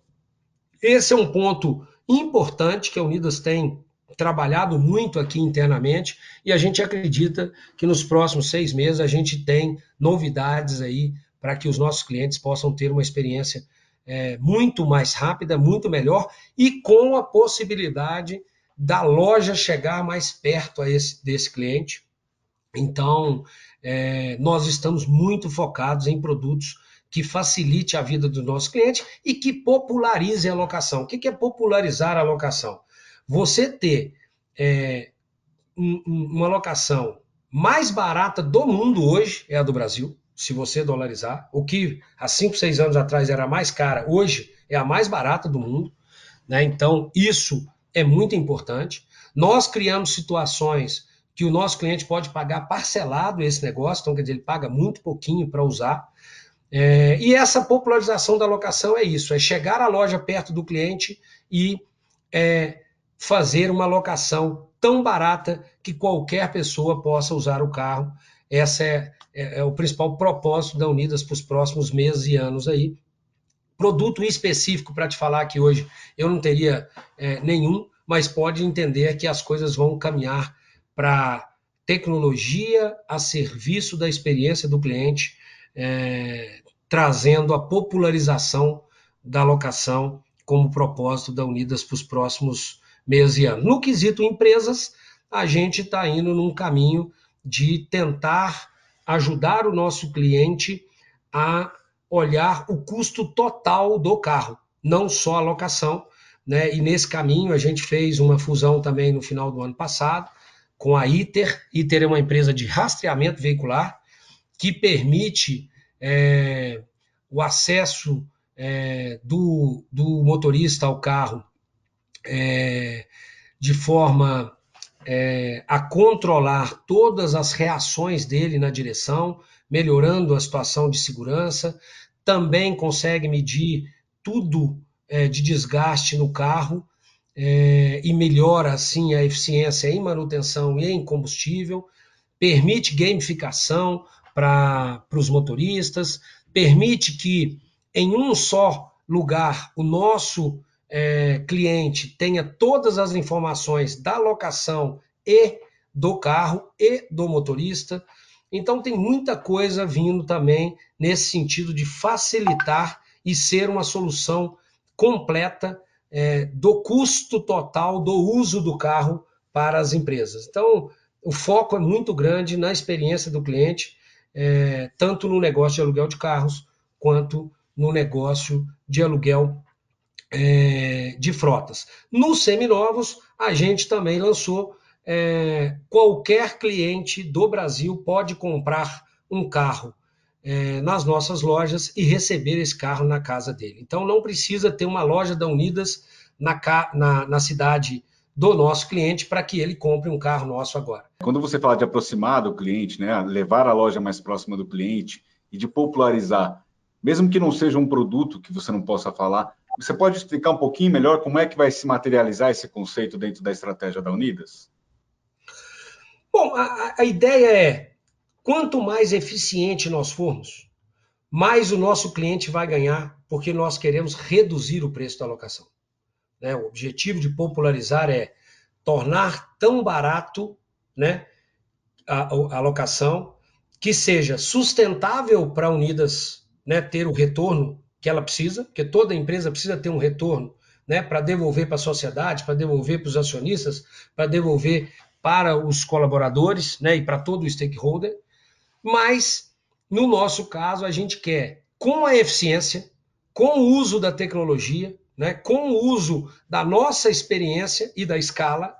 esse é um ponto importante que a Unidas tem trabalhado muito aqui internamente e a gente acredita que nos próximos seis meses a gente tem novidades aí para que os nossos clientes possam ter uma experiência é, muito mais rápida, muito melhor e com a possibilidade da loja chegar mais perto a esse, desse cliente. Então, é, nós estamos muito focados em produtos que facilite a vida do nosso cliente e que popularize a locação. O que é popularizar a locação? Você ter é, um, uma locação mais barata do mundo hoje é a do Brasil, se você dolarizar. O que há 5, 6 anos atrás era mais cara, hoje é a mais barata do mundo. Né? Então, isso é muito importante. Nós criamos situações que o nosso cliente pode pagar parcelado esse negócio, então quer dizer, ele paga muito pouquinho para usar. É, e essa popularização da locação é isso: é chegar à loja perto do cliente e é, fazer uma locação tão barata que qualquer pessoa possa usar o carro. Essa é, é, é o principal propósito da Unidas para os próximos meses e anos aí. Produto específico para te falar que hoje eu não teria é, nenhum, mas pode entender que as coisas vão caminhar para tecnologia a serviço da experiência do cliente é, trazendo a popularização da locação como propósito da Unidas para os próximos meses e anos. No quesito empresas, a gente está indo num caminho de tentar ajudar o nosso cliente a olhar o custo total do carro, não só a locação. Né? E nesse caminho a gente fez uma fusão também no final do ano passado com a ITER. ITER é uma empresa de rastreamento veicular que permite é, o acesso é, do, do, motorista ao carro é, de forma é, a controlar todas as reações dele na direção, melhorando a situação de segurança. Também consegue medir tudo é, de desgaste no carro é, e melhora assim a eficiência em manutenção e em combustível. Permite gamificação, para os motoristas, permite que em um só lugar o nosso é, cliente tenha todas as informações da locação e do carro e do motorista. Então tem muita coisa vindo também nesse sentido de facilitar e ser uma solução completa é, do custo total do uso do carro para as empresas. Então o foco é muito grande na experiência do cliente é, tanto no negócio de aluguel de carros quanto no negócio de aluguel é, de frotas. Nos seminovos, a gente também lançou é, qualquer cliente do Brasil pode comprar um carro é, nas nossas lojas e receber esse carro na casa dele. Então não precisa ter uma loja da Unidas na, na, na cidade do nosso cliente para que ele compre um carro nosso agora. Quando você fala de aproximar do cliente, né, levar a loja mais próxima do cliente e de popularizar, mesmo que não seja um produto que você não possa falar, você pode explicar um pouquinho melhor como é que vai se materializar esse conceito dentro da estratégia da Unidas? Bom, a, a ideia é quanto mais eficiente nós formos, mais o nosso cliente vai ganhar, porque nós queremos reduzir o preço da locação. Né? O objetivo de popularizar é tornar tão barato né, a, a locação que seja sustentável para a Unidas né, ter o retorno que ela precisa, porque toda empresa precisa ter um retorno né, para devolver para a sociedade, para devolver para os acionistas, para devolver para os colaboradores né, e para todo o stakeholder. Mas, no nosso caso, a gente quer, com a eficiência, com o uso da tecnologia, né, com o uso da nossa experiência e da escala,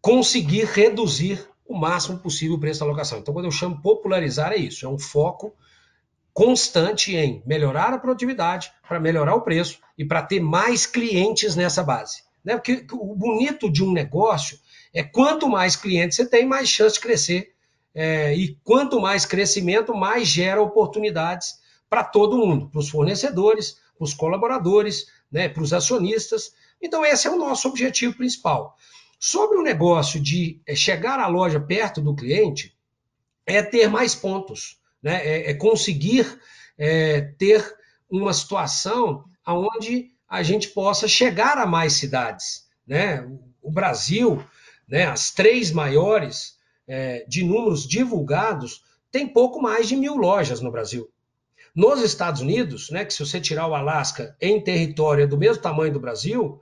conseguir reduzir o máximo possível o preço da locação. Então, quando eu chamo popularizar, é isso: é um foco constante em melhorar a produtividade, para melhorar o preço e para ter mais clientes nessa base. Né? Porque o bonito de um negócio é quanto mais clientes você tem, mais chance de crescer. É, e quanto mais crescimento, mais gera oportunidades para todo mundo, para os fornecedores, para os colaboradores, né, para os acionistas. Então, esse é o nosso objetivo principal. Sobre o negócio de é, chegar à loja perto do cliente, é ter mais pontos, né? é, é conseguir é, ter uma situação onde a gente possa chegar a mais cidades. Né? o Brasil, né, as três maiores é, de números divulgados, tem pouco mais de mil lojas no Brasil. Nos Estados Unidos, né, que se você tirar o Alasca em território é do mesmo tamanho do Brasil,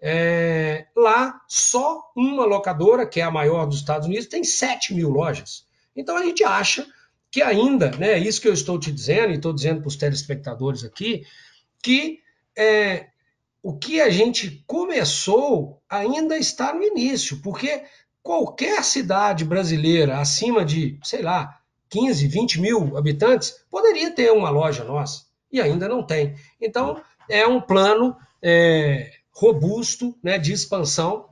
é, lá só uma locadora, que é a maior dos Estados Unidos, tem 7 mil lojas. Então a gente acha que ainda, né, isso que eu estou te dizendo, e estou dizendo para os telespectadores aqui, que é, o que a gente começou ainda está no início, porque qualquer cidade brasileira acima de, sei lá, 15, 20 mil habitantes poderia ter uma loja nossa, e ainda não tem. Então, é um plano é, robusto né, de expansão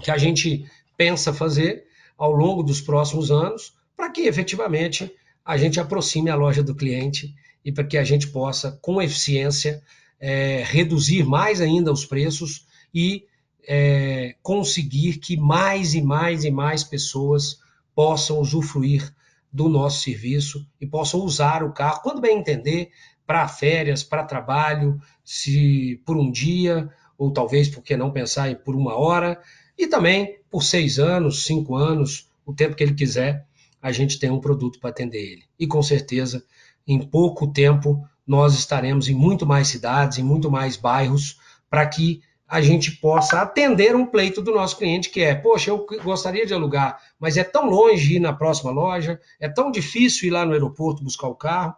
que a gente pensa fazer ao longo dos próximos anos, para que efetivamente a gente aproxime a loja do cliente e para que a gente possa, com eficiência, é, reduzir mais ainda os preços e é, conseguir que mais e mais e mais pessoas possam usufruir do nosso serviço e possam usar o carro, quando bem entender, para férias, para trabalho, se por um dia ou talvez, por que não pensar em por uma hora, e também por seis anos, cinco anos, o tempo que ele quiser, a gente tem um produto para atender ele. E com certeza, em pouco tempo, nós estaremos em muito mais cidades, em muito mais bairros, para que a gente possa atender um pleito do nosso cliente, que é, poxa, eu gostaria de alugar, mas é tão longe ir na próxima loja, é tão difícil ir lá no aeroporto buscar o carro.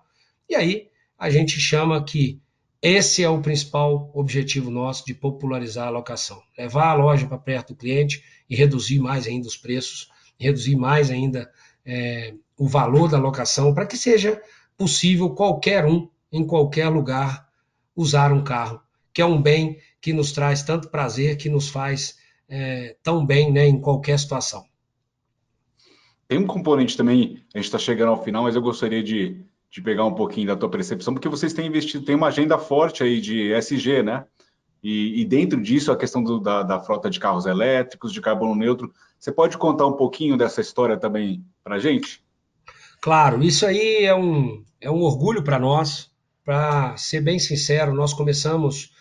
E aí a gente chama que esse é o principal objetivo nosso de popularizar a locação. Levar a loja para perto do cliente e reduzir mais ainda os preços, reduzir mais ainda é, o valor da locação, para que seja possível qualquer um, em qualquer lugar, usar um carro, que é um bem que nos traz tanto prazer, que nos faz é, tão bem né, em qualquer situação. Tem um componente também, a gente está chegando ao final, mas eu gostaria de de pegar um pouquinho da tua percepção, porque vocês têm investido, tem uma agenda forte aí de SG, né? E, e dentro disso a questão do, da, da, frota de carros elétricos, de carbono neutro. Você pode contar um pouquinho dessa história também para gente? Claro, isso aí é um, é um orgulho para nós. Para ser bem sincero, nós começamos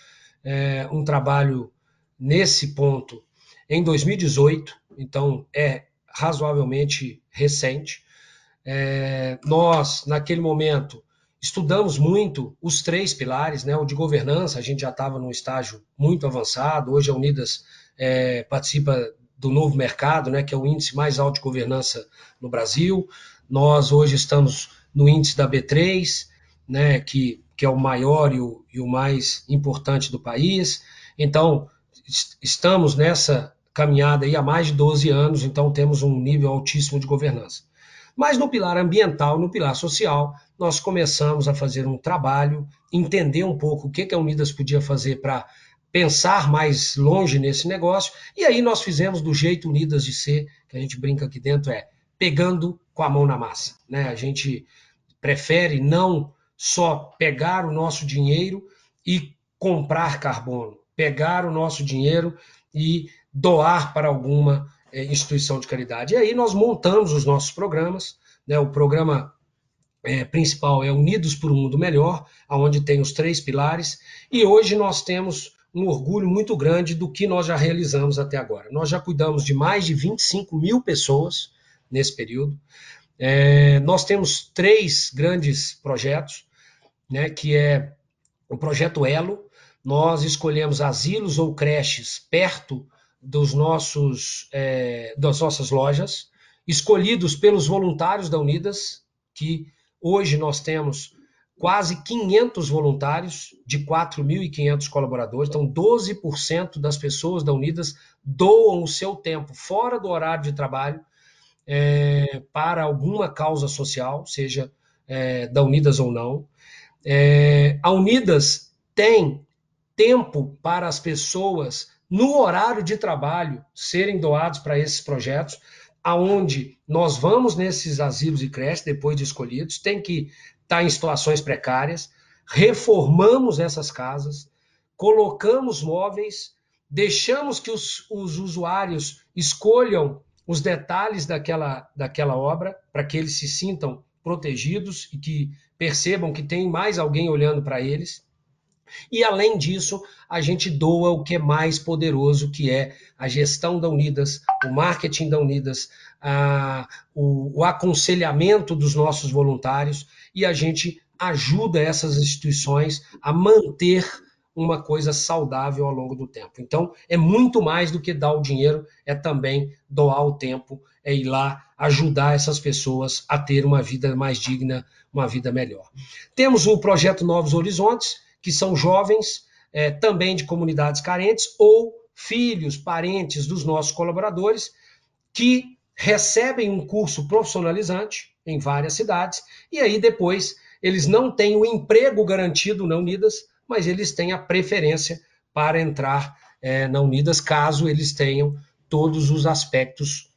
é, um trabalho nesse ponto em 2018, então é razoavelmente recente. É, nós, naquele momento, estudamos muito os três pilares, né? O de governança, a gente já estava num estágio muito avançado. Hoje a Unidas é, participa do novo mercado, né? Que é o índice mais alto de governança no Brasil. Nós hoje estamos no índice da B3, né? Que, que é o maior e o, e o mais importante do país. Então, estamos nessa caminhada aí há mais de 12 anos, então temos um nível altíssimo de governança. Mas no pilar ambiental, no pilar social, nós começamos a fazer um trabalho, entender um pouco o que, que a Unidas podia fazer para pensar mais longe nesse negócio, e aí nós fizemos do jeito Unidas de ser, que a gente brinca aqui dentro, é pegando com a mão na massa. Né? A gente prefere não só pegar o nosso dinheiro e comprar carbono, pegar o nosso dinheiro e doar para alguma é, instituição de caridade. E aí nós montamos os nossos programas, né? o programa é, principal é Unidos por um Mundo Melhor, onde tem os três pilares, e hoje nós temos um orgulho muito grande do que nós já realizamos até agora. Nós já cuidamos de mais de 25 mil pessoas nesse período. É, nós temos três grandes projetos, né, que é o projeto Elo. Nós escolhemos asilos ou creches perto dos nossos, é, das nossas lojas, escolhidos pelos voluntários da Unidas, que hoje nós temos quase 500 voluntários de 4.500 colaboradores. Então, 12% das pessoas da Unidas doam o seu tempo fora do horário de trabalho é, para alguma causa social, seja é, da Unidas ou não. É, a Unidas tem tempo para as pessoas no horário de trabalho serem doados para esses projetos, aonde nós vamos nesses asilos e creches depois de escolhidos, tem que estar tá em situações precárias, reformamos essas casas, colocamos móveis, deixamos que os, os usuários escolham os detalhes daquela, daquela obra para que eles se sintam protegidos e que percebam que tem mais alguém olhando para eles. E além disso, a gente doa o que é mais poderoso, que é a gestão da Unidas, o marketing da Unidas, a, o, o aconselhamento dos nossos voluntários e a gente ajuda essas instituições a manter uma coisa saudável ao longo do tempo. Então, é muito mais do que dar o dinheiro, é também doar o tempo, é ir lá ajudar essas pessoas a ter uma vida mais digna, uma vida melhor. Temos o projeto Novos Horizontes, que são jovens é, também de comunidades carentes ou filhos, parentes dos nossos colaboradores que recebem um curso profissionalizante em várias cidades e aí depois eles não têm o emprego garantido na Unidas, mas eles têm a preferência para entrar é, na Unidas caso eles tenham todos os aspectos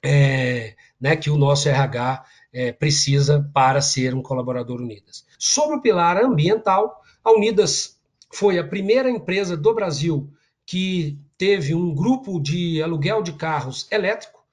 é, né, que o nosso RH é, precisa para ser um colaborador Unidas. Sobre o pilar ambiental, a Unidas foi a primeira empresa do Brasil que teve um grupo de aluguel de carros elétrico.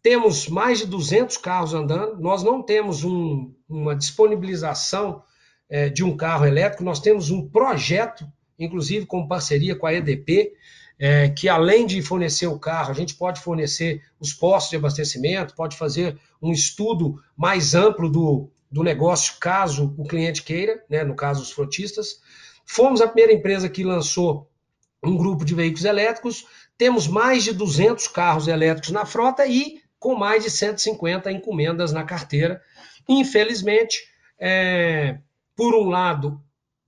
Temos mais de 200 carros andando. Nós não temos um, uma disponibilização é, de um carro elétrico, nós temos um projeto, inclusive com parceria com a EDP, é, que além de fornecer o carro, a gente pode fornecer os postos de abastecimento, pode fazer um estudo mais amplo do, do negócio, caso o cliente queira, né, no caso os frotistas. Fomos a primeira empresa que lançou um grupo de veículos elétricos, temos mais de 200 carros elétricos na frota e com mais de 150 encomendas na carteira. Infelizmente, é, por um lado,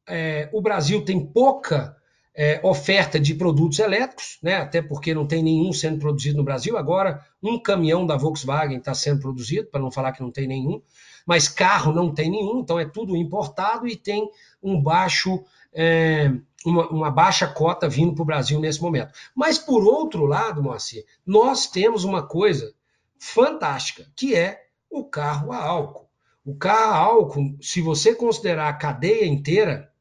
é, o Brasil tem pouca é, oferta de produtos elétricos, né? até porque não tem nenhum sendo produzido no Brasil. Agora, um caminhão da Volkswagen está sendo produzido, para não falar que não tem nenhum, mas carro não tem nenhum, então é tudo importado e tem um baixo, é, uma, uma, baixa cota vindo para o Brasil nesse momento. Mas, por outro lado, Moacir, nós temos uma coisa fantástica, que é o carro a álcool. O carro a álcool, se você considerar a cadeia inteira,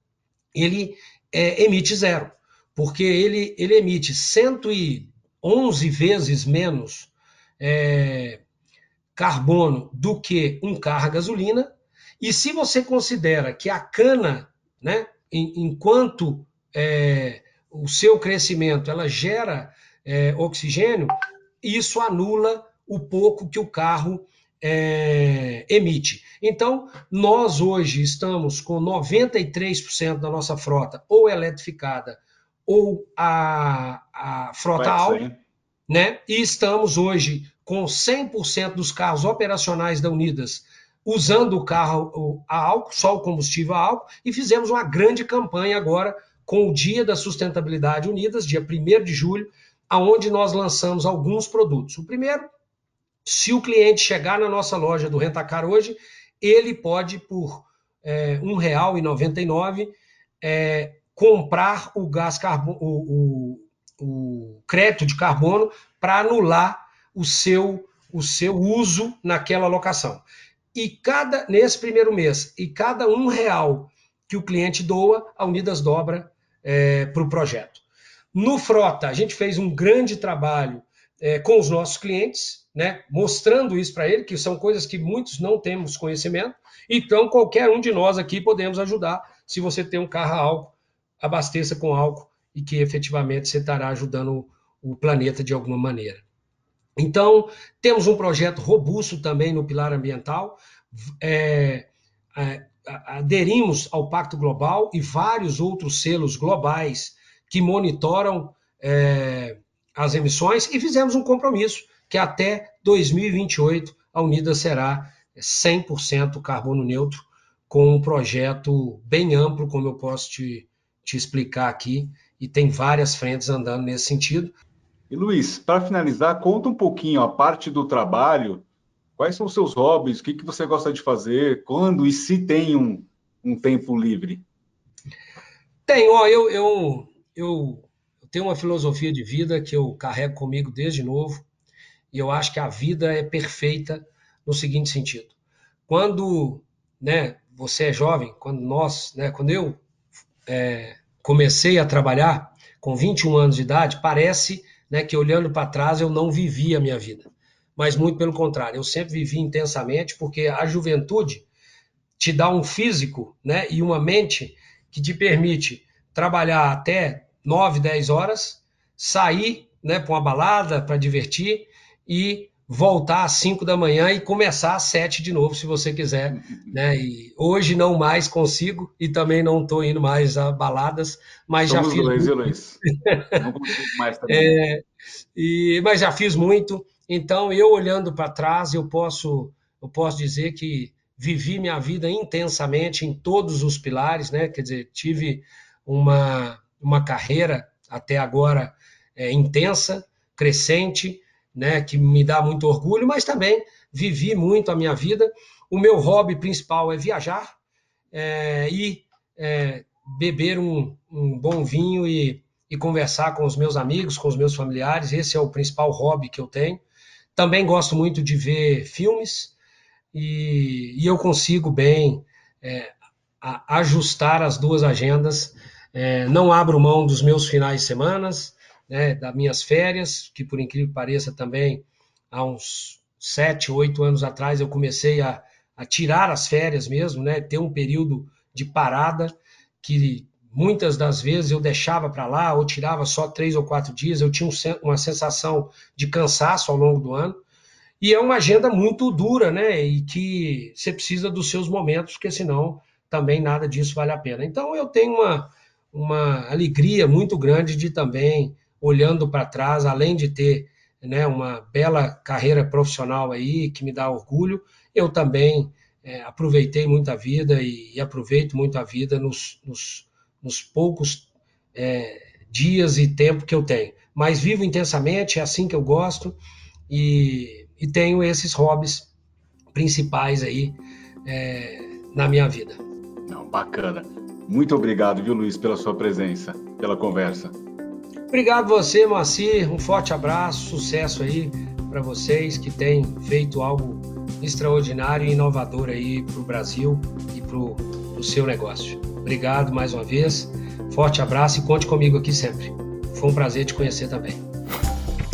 ele é, emite zero, porque ele, ele emite 111 vezes menos é, carbono do que um carro a gasolina. E se você considera que a cana, né, enquanto é, o seu crescimento ela gera é, oxigênio, isso anula o pouco que o carro é, emite. Então, nós hoje estamos com 93% da nossa frota ou eletrificada ou a, a frota alta, né? E estamos hoje com 100% dos carros operacionais da Unidas usando o carro a álcool, só o combustível a álcool, e fizemos uma grande campanha agora com o Dia da Sustentabilidade Unidas, dia 1 de julho, aonde nós lançamos alguns produtos. O primeiro se o cliente chegar na nossa loja do Rentacar hoje, ele pode, por é, R$ 1,99, é, comprar o gás carbono, o, o, o crédito de carbono para anular o seu, o seu uso naquela locação. E cada nesse primeiro mês, e cada um real que o cliente doa, a Unidas dobra é, para o projeto. No Frota, a gente fez um grande trabalho é, com os nossos clientes, né, mostrando isso para ele, que são coisas que muitos não temos conhecimento. Então, qualquer um de nós aqui podemos ajudar. Se você tem um carro a álcool, abasteça com álcool e que efetivamente você estará ajudando o, planeta de alguma maneira. Então, temos um projeto robusto também no pilar ambiental. É, é, aderimos ao Pacto Global e vários outros selos globais que monitoram é, as emissões e fizemos um compromisso que até 2028 a Unida será 100% carbono neutro, com um projeto bem amplo, como eu posso te, te explicar aqui, e tem várias frentes andando nesse sentido. E Luiz, para finalizar, conta um pouquinho a parte do trabalho, quais são os seus hobbies, o que, que você gosta de fazer, quando e se tem um, um tempo livre? Tenho, ó, eu, eu, eu tenho uma filosofia de vida que eu carrego comigo desde novo, e eu acho que a vida é perfeita no seguinte sentido. Quando né, você é jovem, quando nós, né, quando eu é, comecei a trabalhar com 21 anos de idade, parece né, que olhando para trás eu não vivi a minha vida. Mas muito pelo contrário, eu sempre vivi intensamente, porque a juventude te dá um físico né, e uma mente que te permite trabalhar até 9, 10 horas, sair né, para uma balada para divertir e voltar às 5 da manhã e começar às 7 de novo, se você quiser. Né? E hoje não mais consigo e também não estou indo mais a baladas, mas Somos já fiz. Dois, muito. Luiz. não consigo mais também. É, e, mas já fiz muito. Então, eu olhando para trás, eu posso, eu posso dizer que vivi minha vida intensamente em todos os pilares, né? Quer dizer, tive uma, uma carreira até agora é, intensa, crescente, né, que me dá muito orgulho, mas também vivi muito a minha vida. O meu hobby principal é viajar é, e é, beber um, um, bom vinho e, e conversar com os meus amigos, com os meus familiares. Esse é o principal hobby que eu tenho. Também gosto muito de ver filmes e, e eu consigo bem é, ajustar as duas agendas. É, não abro mão dos meus finais de semana, né, das minhas férias, que por incrível que pareça também, há uns sete, oito anos atrás, eu comecei a, a tirar as férias mesmo, né, ter um período de parada, que muitas das vezes eu deixava para lá, ou tirava só três ou quatro dias, eu tinha uma sensação de cansaço ao longo do ano, e é uma agenda muito dura, né, e que você precisa dos seus momentos, porque senão também nada disso vale a pena. Então eu tenho uma, uma alegria muito grande de também olhando para trás, além de ter né, uma bela carreira profissional aí que me dá orgulho, eu também é, aproveitei muito a vida e, e, aproveito muito a vida nos, nos, nos poucos é, dias e tempo que eu tenho. Mas vivo intensamente, é assim que eu gosto e, e tenho esses hobbies principais aí é, na minha vida. Não, bacana. Muito obrigado, viu, Luiz, pela sua presença, pela conversa. Obrigado você, Moacir. Um forte abraço, sucesso aí para vocês que têm feito algo extraordinário e inovador aí para o Brasil e para o seu negócio. Obrigado mais uma vez. Forte abraço e conte comigo aqui sempre. Foi um prazer te conhecer também.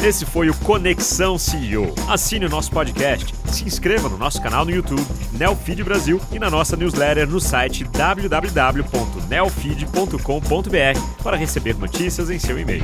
Esse foi o Conexão CEO. Assine o nosso podcast, se inscreva no nosso canal no YouTube, Neofeed Brasil, e na nossa newsletter no site www.neofeed.com.br para receber notícias em seu e-mail.